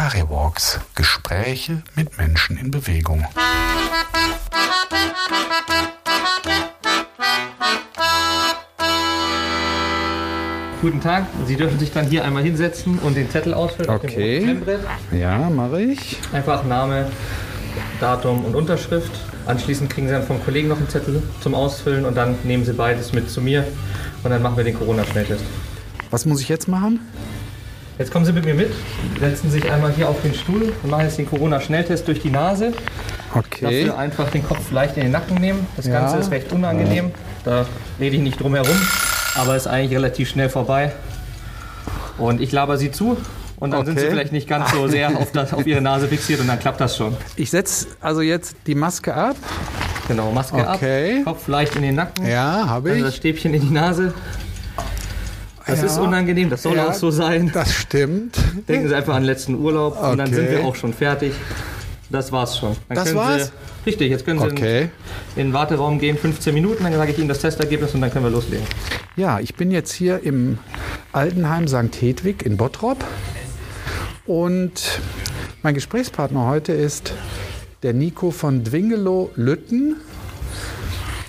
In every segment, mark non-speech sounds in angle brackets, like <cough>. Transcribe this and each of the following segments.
Cariwalks. Gespräche mit Menschen in Bewegung. Guten Tag, Sie dürfen sich dann hier einmal hinsetzen und den Zettel ausfüllen. auf dem Okay. Ja, mache ich. Einfach Name, Datum und Unterschrift. Anschließend kriegen Sie dann vom Kollegen noch einen Zettel zum Ausfüllen und dann nehmen Sie beides mit zu mir und dann machen wir den Corona-Schnelltest. Was muss ich jetzt machen? Jetzt kommen Sie mit mir mit, setzen sich einmal hier auf den Stuhl und machen jetzt den Corona-Schnelltest durch die Nase. Okay. Dafür einfach den Kopf leicht in den Nacken nehmen. Das Ja. Ganze ist recht unangenehm. Da rede ich nicht drum herum, aber ist eigentlich relativ schnell vorbei. Und ich laber Sie zu und dann sind Sie Okay. vielleicht nicht ganz so sehr auf, das, auf Ihre Nase fixiert und dann klappt das schon. Ich setze also jetzt die Maske ab. Genau, Maske Okay. ab, Kopf leicht in den Nacken, Ja, habe also das ich. Stäbchen in die Nase. Das Ja. ist unangenehm, das soll Ja. auch so sein. Das stimmt. <laughs> Denken Sie einfach an den letzten Urlaub und dann Okay. sind wir auch schon fertig. Das war's schon. Dann Das war's? Sie, richtig, jetzt können Sie Okay. in den Warteraum gehen, 15 Minuten, dann sage ich Ihnen das Testergebnis und dann können wir loslegen. Ja, ich bin jetzt hier im Altenheim St. Hedwig in Bottrop. Und mein Gesprächspartner heute ist der Nico von Dwingelow-Lütten.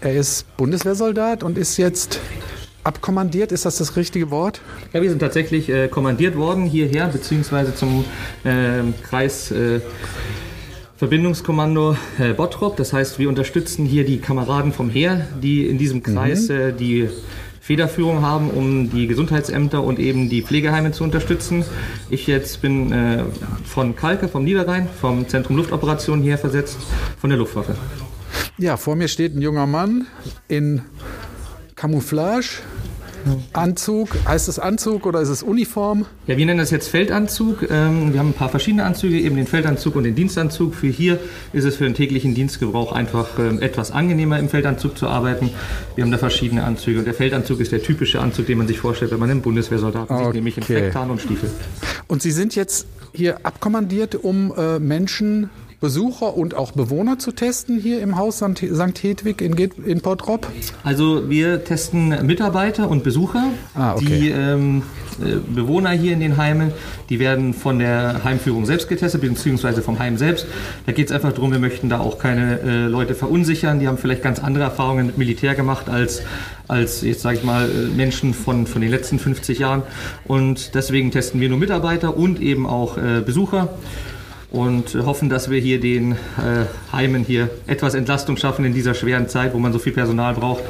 Er ist Bundeswehrsoldat und ist jetzt abkommandiert. Ist das das richtige Wort? Ja, wir sind tatsächlich äh, kommandiert worden hierher, beziehungsweise zum ähm, Kreis. Äh, Verbindungskommando äh, Bottrop. Das heißt, wir unterstützen hier die Kameraden vom Heer, die in diesem Kreis äh, die Federführung haben, um die Gesundheitsämter und eben die Pflegeheime zu unterstützen. Ich jetzt bin äh, von Kalke, vom Niederrhein, vom Zentrum Luftoperationen hier versetzt, von der Luftwaffe. Ja, vor mir steht ein junger Mann in Camouflage. Anzug, heißt es Anzug oder ist es Uniform? Ja, wir nennen das jetzt Feldanzug. Ähm, wir haben ein paar verschiedene Anzüge, eben den Feldanzug und den Dienstanzug. Für hier ist es für den täglichen Dienstgebrauch einfach ähm, etwas angenehmer im Feldanzug zu arbeiten. Wir haben da verschiedene Anzüge. Und der Feldanzug ist der typische Anzug, den man sich vorstellt, wenn man einen Bundeswehrsoldaten sieht, Okay. nämlich in Flecktarn und Stiefel. Und Sie sind jetzt hier abkommandiert, um äh, Menschen, Besucher und auch Bewohner zu testen hier im Haus St. Hedwig in, in Bottrop? Also wir testen Mitarbeiter und Besucher. Ah, okay. Die ähm, äh, Bewohner hier in den Heimen, die werden von der Heimführung selbst getestet, beziehungsweise vom Heim selbst. Da geht es einfach darum, wir möchten da auch keine äh, Leute verunsichern. Die haben vielleicht ganz andere Erfahrungen mit Militär gemacht als, als jetzt sage ich mal, äh, Menschen von, von den letzten 50 Jahren. Und deswegen testen wir nur Mitarbeiter und eben auch äh, Besucher und hoffen, dass wir hier den äh, Heimen hier etwas Entlastung schaffen in dieser schweren Zeit, wo man so viel Personal braucht.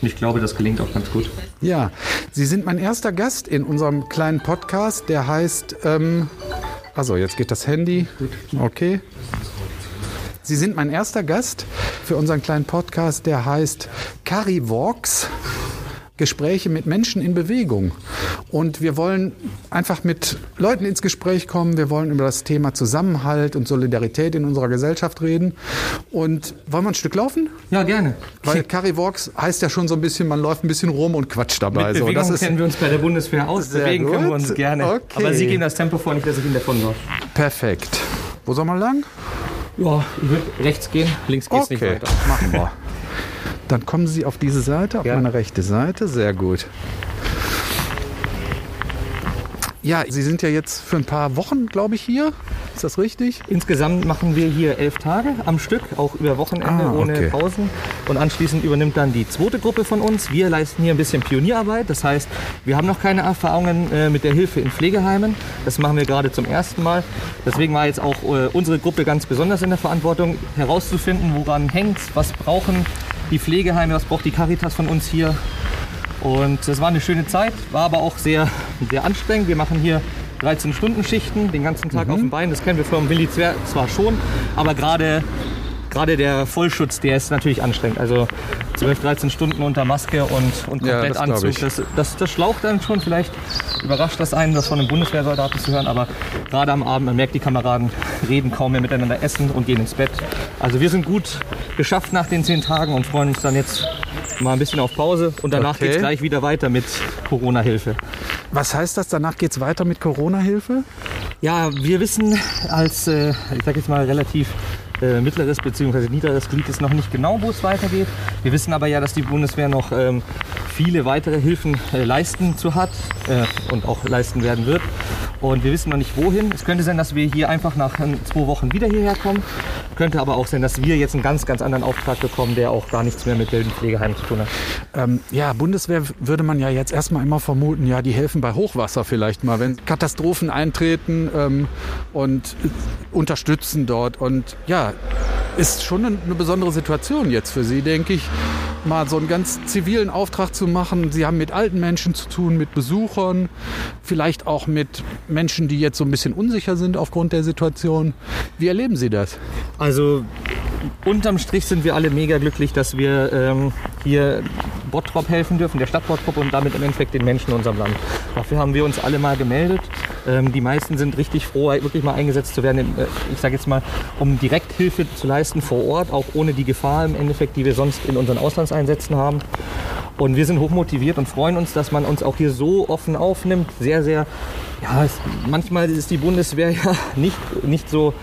Und ich glaube, das gelingt auch ganz gut. Ja, Sie sind mein erster Gast in unserem kleinen Podcast, der heißt, ähm, also jetzt geht das Handy, okay. Sie sind mein erster Gast für unseren kleinen Podcast, der heißt Carry Walks. Gespräche mit Menschen in Bewegung. Und wir wollen einfach mit Leuten ins Gespräch kommen. Wir wollen über das Thema Zusammenhalt und Solidarität in unserer Gesellschaft reden. Und wollen wir ein Stück laufen? Ja, gerne. Weil Carry Walks heißt ja schon so ein bisschen, man läuft ein bisschen rum und quatscht dabei. Mit so, Bewegung das ist kennen wir uns bei der Bundeswehr aus, bewegen können wir uns gerne. Okay. Aber Sie gehen das Tempo vor, nicht, dass ich Ihnen davon war. perfekt. Wo soll man lang? Ja, ich würde rechts gehen, links geht's nicht Okay, weiter. machen wir. Dann kommen Sie auf diese Seite, auf Ja. meine rechte Seite. Sehr gut. Ja, Sie sind ja jetzt für ein paar Wochen, glaube ich, hier. Ist das richtig? Insgesamt machen wir hier elf Tage am Stück, auch über Wochenende Ah, ohne okay. Pausen. Und anschließend übernimmt dann die zweite Gruppe von uns. Wir leisten hier ein bisschen Pionierarbeit. Das heißt, wir haben noch keine Erfahrungen äh, mit der Hilfe in Pflegeheimen. Das machen wir gerade zum ersten Mal. Deswegen war jetzt auch äh, unsere Gruppe ganz besonders in der Verantwortung, herauszufinden, woran hängt was brauchen die Pflegeheime, was braucht die Caritas von uns hier. Und es war eine schöne Zeit, war aber auch sehr, sehr anstrengend. Wir machen hier 13-Stunden-Schichten den ganzen Tag auf dem Bein. Das kennen wir vom Militär zwar schon, aber gerade gerade der Vollschutz, der ist natürlich anstrengend. Also 12, 13 Stunden unter Maske und, und Ja, das Komplettanzug. Das, das, das schlaucht dann schon. Vielleicht überrascht das einen, das von einem Bundeswehrsoldaten zu hören. Aber gerade am Abend, man merkt, die Kameraden reden kaum mehr miteinander, essen und gehen ins Bett. Also wir sind gut geschafft nach den zehn Tagen und freuen uns dann jetzt mal ein bisschen auf Pause. Und danach Okay. geht es gleich wieder weiter mit Corona-Hilfe. Was heißt das? Danach geht es weiter mit Corona-Hilfe? Ja, wir wissen als, äh, ich sag jetzt mal relativ äh, mittleres bzw. niederes Glied ist noch nicht genau, wo es weitergeht. Wir wissen aber ja, dass die Bundeswehr noch ähm, viele weitere Hilfen äh, leisten zu hat äh, und auch leisten werden wird. Und wir wissen noch nicht wohin. Es könnte sein, dass wir hier einfach nach äh, zwei Wochen wieder hierher kommen. Könnte aber auch sein, dass wir jetzt einen ganz, ganz anderen Auftrag bekommen, der auch gar nichts mehr mit wilden Pflegeheimen zu tun hat. Ähm, ja, Bundeswehr würde man ja jetzt erstmal immer vermuten, ja, die helfen bei Hochwasser vielleicht mal, wenn Katastrophen eintreten ähm, und äh, unterstützen dort. Und ja, ist schon eine, besondere Situation jetzt für Sie, denke ich, mal so einen ganz zivilen Auftrag zu machen. Sie haben mit alten Menschen zu tun, mit Besuchern, vielleicht auch mit Menschen, die jetzt so ein bisschen unsicher sind aufgrund der Situation. Wie erleben Sie das? Also unterm Strich sind wir alle mega glücklich, dass wir ähm, hier Bottrop helfen dürfen, der Stadt Bottrop und damit im Endeffekt den Menschen in unserem Land. Dafür haben wir uns alle mal gemeldet. Ähm, die meisten sind richtig froh, wirklich mal eingesetzt zu werden, äh, ich sage jetzt mal, um Direkthilfe zu leisten vor Ort, auch ohne die Gefahr im Endeffekt, die wir sonst in unseren Auslandseinsätzen haben. Und wir sind hochmotiviert und freuen uns, dass man uns auch hier so offen aufnimmt. Sehr, sehr, ja, es, manchmal ist die Bundeswehr <laughs> ja nicht, nicht so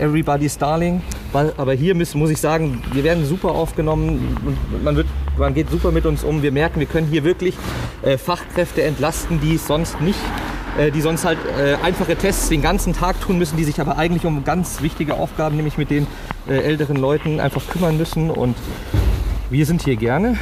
everybody's darling. Aber hier müssen, muss ich sagen, wir werden super aufgenommen und man, wird, man geht super mit uns um. Wir merken, wir können hier wirklich äh, Fachkräfte entlasten, die sonst nicht äh, die sonst halt äh, einfache Tests den ganzen Tag tun müssen, die sich aber eigentlich um ganz wichtige Aufgaben, nämlich mit den äh, älteren Leuten einfach kümmern müssen. Und wir sind hier gerne.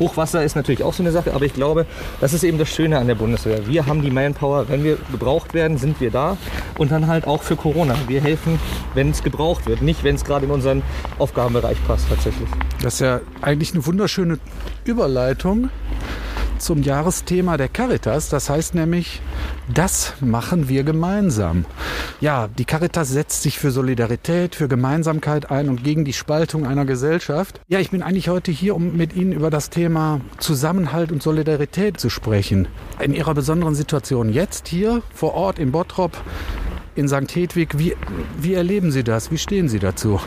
Hochwasser ist natürlich auch so eine Sache, aber ich glaube, das ist eben das Schöne an der Bundeswehr. Wir haben die Manpower, wenn wir gebraucht werden, sind wir da und dann halt auch für Corona. Wir helfen, wenn es gebraucht wird, nicht wenn es gerade in unseren Aufgabenbereich passt tatsächlich. Das ist ja eigentlich eine wunderschöne Überleitung zum Jahresthema der Caritas. Das heißt nämlich, das machen wir gemeinsam. Ja, die Caritas setzt sich für Solidarität, für Gemeinsamkeit ein und gegen die Spaltung einer Gesellschaft. Ja, ich bin eigentlich heute hier, um mit Ihnen über das Thema Zusammenhalt und Solidarität zu sprechen. In Ihrer besonderen Situation jetzt hier vor Ort in Bottrop, in St. Hedwig, wie, wie erleben Sie das? Wie stehen Sie dazu?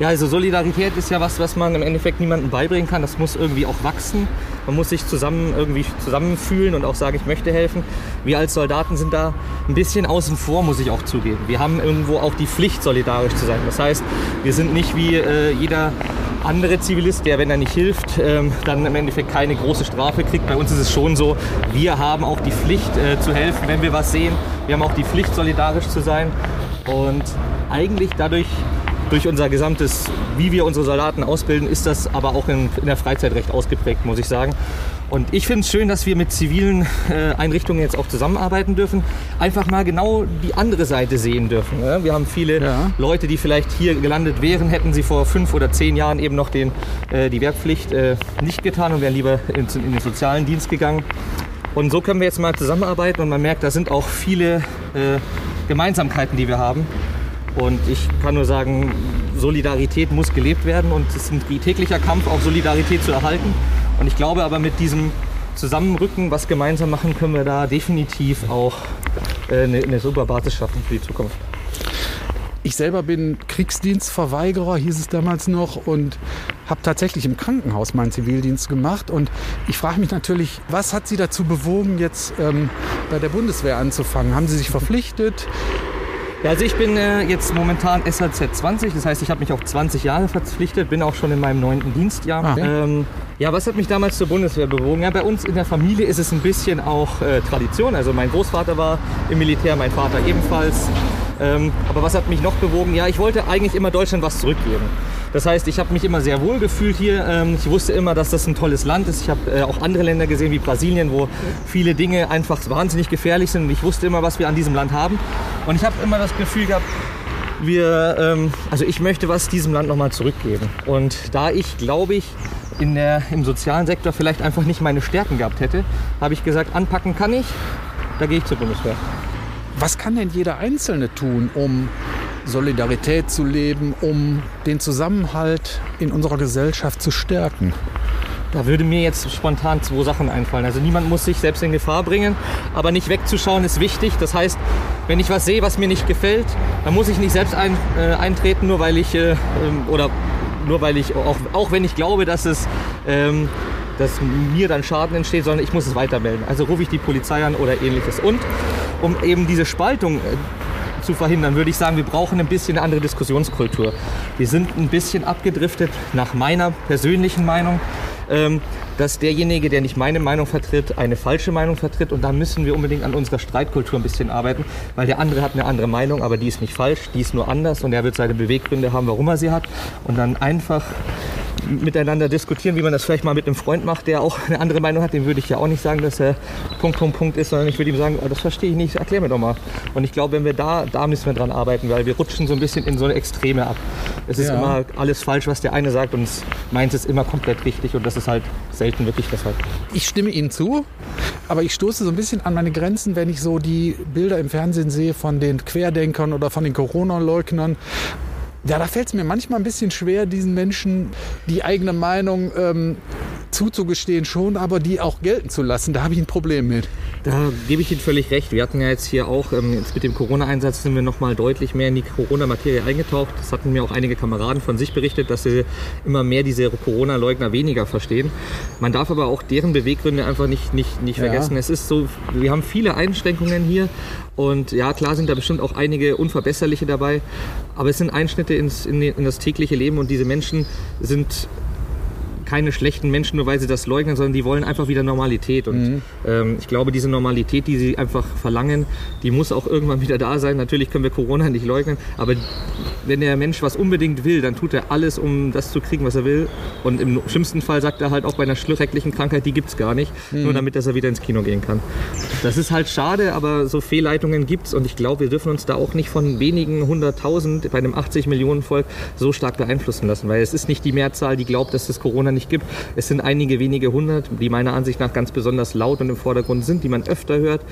Ja, also Solidarität ist ja was, was man im Endeffekt niemandem beibringen kann. Das muss irgendwie auch wachsen. Man muss sich zusammen irgendwie zusammenfühlen und auch sagen, ich möchte helfen. Wir als Soldaten sind da ein bisschen außen vor, muss ich auch zugeben. Wir haben irgendwo auch die Pflicht, solidarisch zu sein. Das heißt, wir sind nicht wie äh, jeder andere Zivilist, der, wenn er nicht hilft, ähm, dann im Endeffekt keine große Strafe kriegt. Bei uns ist es schon so, wir haben auch die Pflicht äh, zu helfen, wenn wir was sehen. Wir haben auch die Pflicht, solidarisch zu sein. Und eigentlich dadurch durch unser gesamtes, wie wir unsere Soldaten ausbilden, ist das aber auch in, in der Freizeit recht ausgeprägt, muss ich sagen. Und ich finde es schön, dass wir mit zivilen äh, Einrichtungen jetzt auch zusammenarbeiten dürfen. Einfach mal genau die andere Seite sehen dürfen. Ja? Wir haben viele ja. Leute, die vielleicht hier gelandet wären, hätten sie vor fünf oder zehn Jahren eben noch den, äh, die Wehrpflicht äh, nicht getan und wären lieber in, in, den sozialen Dienst gegangen. Und so können wir jetzt mal zusammenarbeiten und man merkt, da sind auch viele äh, Gemeinsamkeiten, die wir haben. Und ich kann nur sagen, Solidarität muss gelebt werden und es ist ein täglicher Kampf, auch Solidarität zu erhalten. Und ich glaube aber mit diesem Zusammenrücken, was gemeinsam machen, können wir da definitiv auch äh, eine, eine super Basis schaffen für die Zukunft. Ich selber bin Kriegsdienstverweigerer, hieß es damals noch, und habe tatsächlich im Krankenhaus meinen Zivildienst gemacht. Und ich frage mich natürlich, was hat Sie dazu bewogen, jetzt ähm, bei der Bundeswehr anzufangen? Haben Sie sich verpflichtet? Ja, also ich bin äh, jetzt momentan SHZ 20, das heißt, ich habe mich auf 20 Jahre verpflichtet, bin auch schon in meinem neunten Dienstjahr. Ah, ja. Ähm, ja, was hat mich damals zur Bundeswehr bewogen? Ja, bei uns in der Familie ist es ein bisschen auch äh, Tradition. Also mein Großvater war im Militär, mein Vater ebenfalls. Ähm, aber was hat mich noch bewogen? Ja, ich wollte eigentlich immer Deutschland was zurückgeben. Das heißt, ich habe mich immer sehr wohl gefühlt hier. Ähm, ich wusste immer, dass das ein tolles Land ist. Ich habe äh, auch andere Länder gesehen wie Brasilien, wo viele Dinge einfach wahnsinnig gefährlich sind. Ich wusste immer, was wir an diesem Land haben. Und ich habe immer das Gefühl gehabt, wir, ähm, also ich möchte was diesem Land nochmal zurückgeben. Und da ich, glaube ich, in der, im sozialen Sektor vielleicht einfach nicht meine Stärken gehabt hätte, habe ich gesagt, anpacken kann ich, da gehe ich zur Bundeswehr. Was kann denn jeder Einzelne tun, um Solidarität zu leben, um den Zusammenhalt in unserer Gesellschaft zu stärken? Da würde mir jetzt spontan zwei Sachen einfallen. Also niemand muss sich selbst in Gefahr bringen, aber nicht wegzuschauen ist wichtig. Das heißt, wenn ich was sehe, was mir nicht gefällt, dann muss ich nicht selbst ein, äh, eintreten, nur weil ich äh, ähm, oder nur weil ich auch, auch wenn ich glaube, dass es ähm, dass mir dann Schaden entsteht, sondern ich muss es weitermelden. Also rufe ich die Polizei an oder ähnliches. Und um eben diese Spaltung äh, zu verhindern, würde ich sagen, wir brauchen ein bisschen eine andere Diskussionskultur. Wir sind ein bisschen abgedriftet, nach meiner persönlichen Meinung, ähm, dass derjenige, der nicht meine Meinung vertritt, eine falsche Meinung vertritt. Und da müssen wir unbedingt an unserer Streitkultur ein bisschen arbeiten, weil der andere hat eine andere Meinung, aber die ist nicht falsch, die ist nur anders und er wird seine Beweggründe haben, warum er sie hat. Und dann einfach miteinander diskutieren, wie man das vielleicht mal mit einem Freund macht, der auch eine andere Meinung hat. Dem würde ich ja auch nicht sagen, dass er Punkt, Punkt, Punkt ist, sondern ich würde ihm sagen, oh, das verstehe ich nicht, erklär mir doch mal. Und ich glaube, wenn wir da, da müssen wir dran arbeiten, weil wir rutschen so ein bisschen in so eine Extreme ab. Es ist Ja. immer alles falsch, was der eine sagt und meins ist immer komplett richtig und das ist halt selten wirklich der Fall. Ich stimme Ihnen zu, aber ich stoße so ein bisschen an meine Grenzen, wenn ich so die Bilder im Fernsehen sehe von den Querdenkern oder von den Corona-Leugnern. Ja, da fällt es mir manchmal ein bisschen schwer, diesen Menschen die eigene Meinung ähm, zuzugestehen schon, aber die auch gelten zu lassen. Da habe ich ein Problem mit. Da gebe ich Ihnen völlig recht. Wir hatten ja jetzt hier auch, ähm, jetzt mit dem Corona-Einsatz sind wir nochmal deutlich mehr in die Corona-Materie eingetaucht. Das hatten mir auch einige Kameraden von sich berichtet, dass sie immer mehr diese Corona-Leugner weniger verstehen. Man darf aber auch deren Beweggründe einfach nicht, nicht, nicht Ja. vergessen. Es ist so, wir haben viele Einschränkungen hier und ja, klar sind da bestimmt auch einige unverbesserliche dabei, aber es sind Einschnitte ins, in, in das tägliche Leben und diese Menschen sind keine schlechten Menschen, nur weil sie das leugnen, sondern die wollen einfach wieder Normalität. Und ähm, ich glaube, diese Normalität, die sie einfach verlangen, die muss auch irgendwann wieder da sein. Natürlich können wir Corona nicht leugnen, aber wenn der Mensch was unbedingt will, dann tut er alles, um das zu kriegen, was er will. Und im schlimmsten Fall sagt er halt auch bei einer schrecklichen Krankheit, die gibt's gar nicht, nur damit dass er wieder ins Kino gehen kann. Das ist halt schade, aber so Fehlleitungen gibt's und ich glaube, wir dürfen uns da auch nicht von wenigen hunderttausend bei einem 80 Millionen Volk so stark beeinflussen lassen, weil es ist nicht die Mehrzahl, die glaubt, dass es Corona nicht gibt. Es sind einige wenige hundert, die meiner Ansicht nach ganz besonders laut und im Vordergrund sind, die man öfter hört.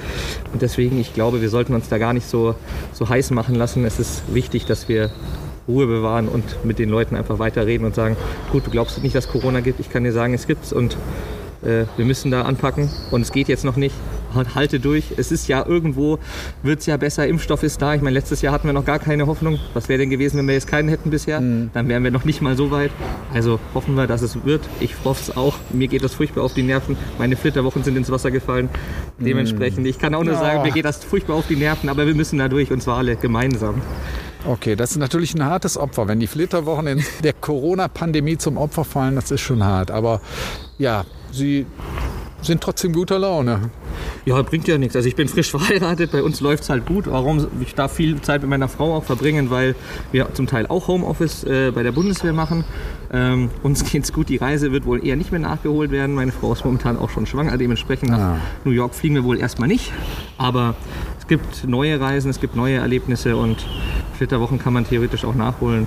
Und deswegen, ich glaube, wir sollten uns da gar nicht so, so heiß machen lassen. Es ist wichtig, dass wir Ruhe bewahren und mit den Leuten einfach weiterreden und sagen, gut, du glaubst nicht, dass Corona gibt, ich kann dir sagen, es gibt's und äh, wir müssen da anpacken und es geht jetzt noch nicht. Halt- Halte durch. Es ist ja irgendwo, wird es ja besser. Impfstoff ist da. Ich meine, letztes Jahr hatten wir noch gar keine Hoffnung. Was wäre denn gewesen, wenn wir jetzt keinen hätten bisher? Dann wären wir noch nicht mal so weit. Also hoffen wir, dass es wird. Ich hoffe es auch. Mir geht das furchtbar auf die Nerven. Meine Flitterwochen sind ins Wasser gefallen. Dementsprechend, ich kann auch nur Ja. sagen, mir geht das furchtbar auf die Nerven, aber wir müssen da durch und zwar alle gemeinsam. Okay, das ist natürlich ein hartes Opfer. Wenn die Flitterwochen in der Corona-Pandemie zum Opfer fallen, das ist schon hart. Aber ja, Sie sind trotzdem guter Laune. Ja, bringt ja nichts. Also ich bin frisch verheiratet, bei uns läuft es halt gut. Warum? Ich darf viel Zeit mit meiner Frau auch verbringen, weil wir zum Teil auch Homeoffice äh, bei der Bundeswehr machen. Ähm, uns <laughs> geht's gut, die Reise wird wohl eher nicht mehr nachgeholt werden. Meine Frau ist momentan auch schon schwanger, dementsprechend nach Ah. New York fliegen wir wohl erstmal nicht. Aber es gibt neue Reisen, es gibt neue Erlebnisse und Flitterwochen kann man theoretisch auch nachholen.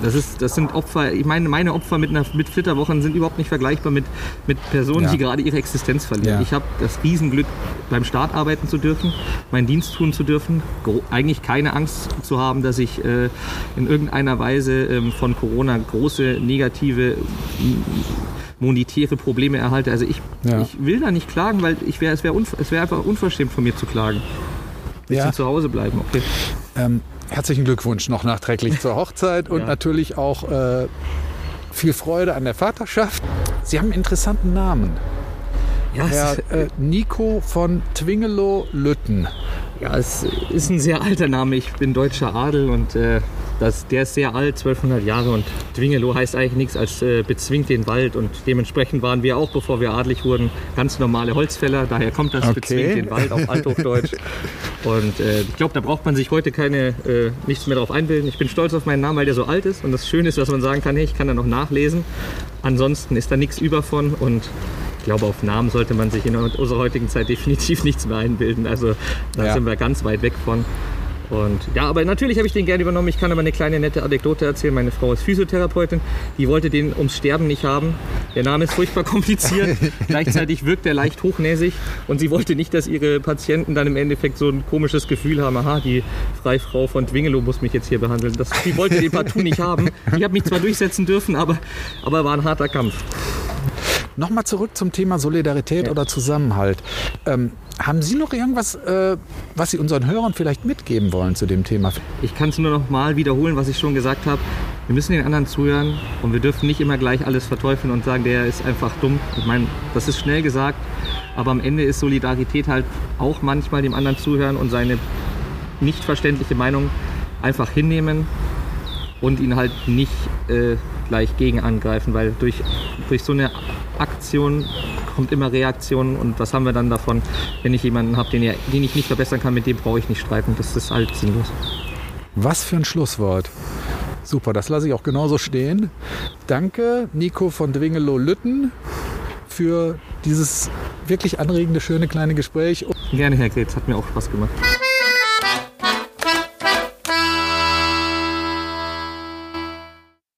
Das, ist, das sind Opfer, ich meine, meine Opfer mit, einer, mit Flitterwochen sind überhaupt nicht vergleichbar mit, mit Personen, Ja. die gerade ihre Existenz verlieren. Ja. Ich habe das Riesenglück, beim Staat arbeiten zu dürfen, meinen Dienst tun zu dürfen, eigentlich keine Angst zu haben, dass ich äh, in irgendeiner Weise ähm, von Corona große negative monetäre Probleme erhalte. Also ich, Ja. ich will da nicht klagen, weil ich wär, es wäre wär einfach unverschämt von mir zu klagen. Ich ja. zu Hause bleiben, okay. Ähm, herzlichen Glückwunsch noch nachträglich zur Hochzeit und Ja. natürlich auch äh, viel Freude an der Vaterschaft. Sie haben einen interessanten Namen. Ja, Herr es, äh, Nico von Twingelow-Lütten. ja, es ist ein sehr alter Name. Ich bin deutscher Adel und äh, das, der ist sehr alt, 1200 Jahre und Dwingelow heißt eigentlich nichts als äh, bezwingt den Wald und dementsprechend waren wir auch, bevor wir adlig wurden, ganz normale Holzfäller. Daher kommt das Okay. bezwingt den Wald auf Althochdeutsch. <laughs> und äh, ich glaube, da braucht man sich heute keine äh, nichts mehr drauf einbilden. Ich bin stolz auf meinen Namen, weil der so alt ist und das Schöne ist, dass man sagen kann, hey, ich kann da noch nachlesen. Ansonsten ist da nichts über von und ich glaube, auf Namen sollte man sich in unserer heutigen Zeit definitiv <laughs> nichts mehr einbilden. Also da Ja. sind wir ganz weit weg von. Und ja, aber natürlich habe ich den gerne übernommen. Ich kann aber eine kleine nette Anekdote erzählen. Meine Frau ist Physiotherapeutin. Die wollte den ums Sterben nicht haben. Der Name ist furchtbar kompliziert. <laughs> Gleichzeitig wirkt er leicht hochnäsig. Und sie wollte nicht, dass ihre Patienten dann im Endeffekt so ein komisches Gefühl haben. Aha, die Freifrau von Dwingelow muss mich jetzt hier behandeln. Das, die wollte den partout nicht haben. Ich habe mich zwar durchsetzen dürfen, aber, aber war ein harter Kampf. Nochmal zurück zum Thema Solidarität oder Zusammenhalt. Ähm, haben Sie noch irgendwas, äh, was Sie unseren Hörern vielleicht mitgeben wollen zu dem Thema? Ich kann es nur noch mal wiederholen, was ich schon gesagt habe. Wir müssen den anderen zuhören und wir dürfen nicht immer gleich alles verteufeln und sagen, der ist einfach dumm. Ich meine, das ist schnell gesagt, aber am Ende ist Solidarität halt auch manchmal dem anderen zuhören und seine nicht verständliche Meinung einfach hinnehmen und ihn halt nicht äh, gleich gegen angreifen, weil durch, durch so eine Aktion kommt immer Reaktion und was haben wir dann davon, wenn ich jemanden habe, den, den ich nicht verbessern kann, mit dem brauche ich nicht streiten. Das ist halt sinnlos. Was für ein Schlusswort. Super, das lasse ich auch genauso stehen. Danke, Nico von Dwingelow-Lütten, für dieses wirklich anregende, schöne kleine Gespräch. Gerne, Herr Gretz, hat mir auch Spaß gemacht.